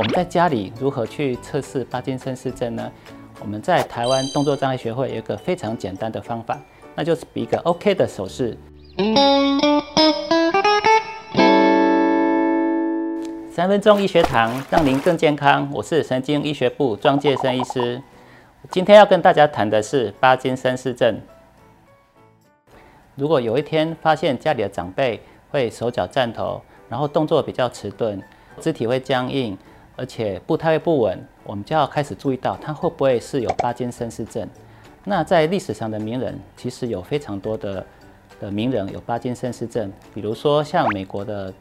我们在家里如何去测试帕金森氏症呢？我们在台湾动作障碍学会有一个非常简单的方法，那就是比一个 OK 的手势。三分钟医学堂，让您更健康。我是神经医学部庄介生医师。今天要跟大家谈的是帕金森氏症。如果有一天发现家里的长辈会手脚颤抖，然后动作比较迟钝，肢体会僵硬，而且步态会不稳，我们就要开始注意到他会不会是有帕金森氏症。那在历史上的名人，其实有非常多的的名人有帕金森氏症，比如说像美国的。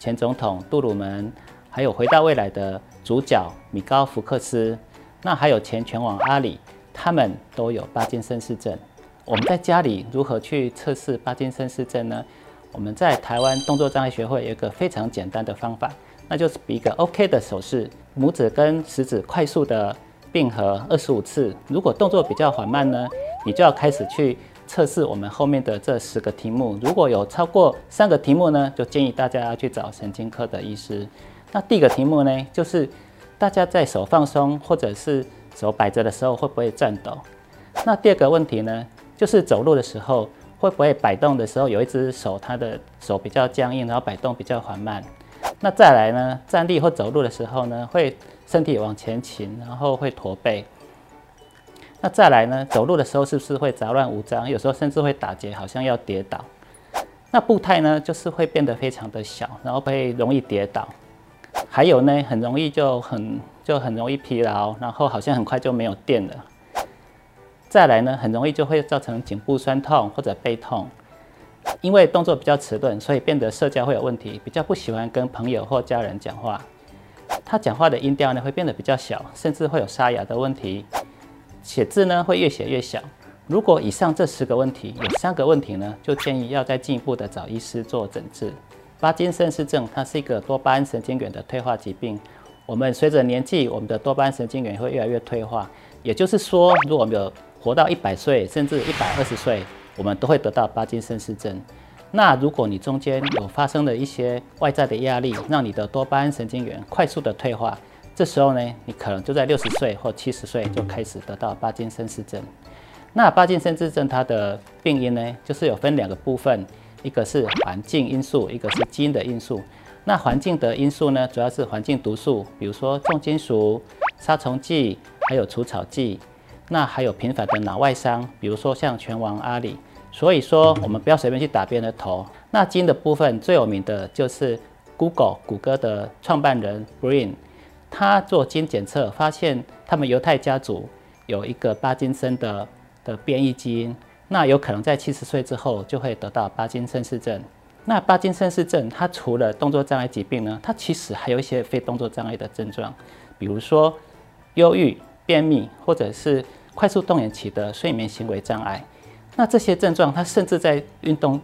前总统杜鲁门，还有回到未来的主角米高福克斯，那还有前拳王阿里，他们都有帕金森氏症。我们在家里如何去测试帕金森氏症呢？我们在台湾动作障碍学会有一个非常简单的方法，那就是比一个 OK 的手势，拇指跟食指快速的并合二十五次。如果动作比较缓慢呢，你就要开始去。测试我们后面的这十个题目，如果有超过三个题目呢，就建议大家要去找神经科的医师。那第一个题目呢，就是大家在手放松或者是手摆着的时候会不会颤抖？那第二个问题呢，就是走路的时候会不会摆动的时候有一只手，它的手比较僵硬，然后摆动比较缓慢？那再来呢，站立或走路的时候呢，会身体往前倾，然后会驼背。那再来呢？走路的时候是不是会杂乱无章？有时候甚至会打结，好像要跌倒。那步态呢，就是会变得非常的小，然后会容易跌倒。还有呢，很容易就很就很容易疲劳，然后好像很快就没有电了。再来呢，很容易就会造成颈部酸痛或者背痛。因为动作比较迟钝，所以变得社交会有问题，比较不喜欢跟朋友或家人讲话。他讲话的音调呢，会变得比较小，甚至会有沙哑的问题。写字呢，会越写越小。如果以上这十个问题有三个问题呢，就建议要再进一步的找医师做诊治。帕金森氏症它是一个多巴胺神经元的退化疾病。我们随着年纪，我们的多巴胺神经元会越来越退化。也就是说，如果我们有活到一百岁甚至一百二十岁，我们都会得到帕金森氏症。那如果你中间有发生了一些外在的压力，让你的多巴胺神经元快速的退化。这时候呢，你可能就在六十岁或七十岁就开始得到帕金森氏症。那帕金森氏症它的病因呢，就是有分两个部分，一个是环境因素，一个是基因的因素。那环境的因素呢，主要是环境毒素，比如说重金属、杀虫剂，还有除草剂。那还有频繁的脑外伤，比如说像拳王阿里。所以说，我们不要随便去打别人的头。那基因的部分最有名的就是 Google 谷歌的创办人 Brin。他做基因检测，发现他们犹太家族有一个帕金森的的变异基因，那有可能在七十岁之后就会得到帕金森氏症。那帕金森氏症，它除了动作障碍疾病呢，它其实还有一些非动作障碍的症状，比如说忧郁、便秘，或者是快速动眼期的睡眠行为障碍。那这些症状，它甚至在运动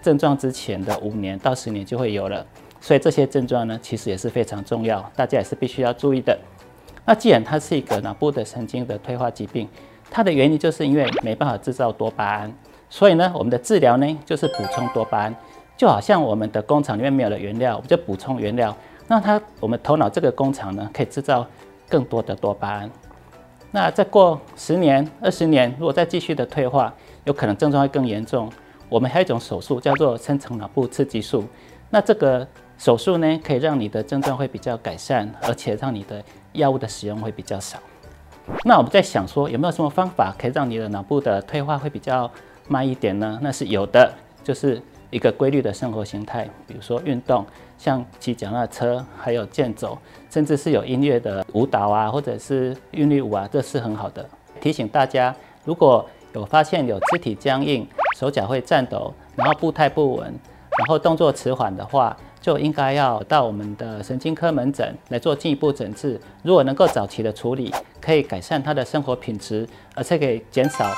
症状之前的五年到十年就会有了。所以这些症状呢，其实也是非常重要，大家也是必须要注意的。那既然它是一个脑部的神经的退化疾病，它的原因就是因为没办法制造多巴胺，所以呢，我们的治疗呢就是补充多巴胺，就好像我们的工厂里面没有了原料，我们就补充原料，那它我们头脑这个工厂呢可以制造更多的多巴胺。那再过十年、二十年，如果再继续的退化，有可能症状会更严重。我们还有一种手术叫做深层脑部刺激术，那这个。手术呢，可以让你的症状会比较改善，而且让你的药物的使用会比较少。那我们在想说，有没有什么方法可以让你的脑部的退化会比较慢一点呢？那是有的，就是一个规律的生活形态，比如说运动，像骑脚踏车，还有健走，甚至是有音乐的舞蹈啊，或者是韵律舞啊，这是很好的。提醒大家，如果有发现有肢体僵硬、手脚会颤抖，然后步态不稳，然后动作迟缓的话，就应该要到我们的神经科门诊来做进一步诊治。如果能够早期的处理，可以改善他的生活品质，而且可以减少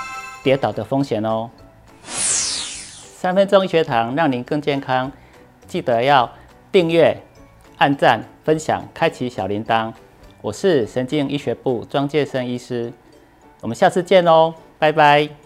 跌倒的风险哦。三分钟医学堂让您更健康，记得要订阅、按赞、分享、开启小铃铛。我是神经医学部庄介生医师，我们下次见喽，拜拜。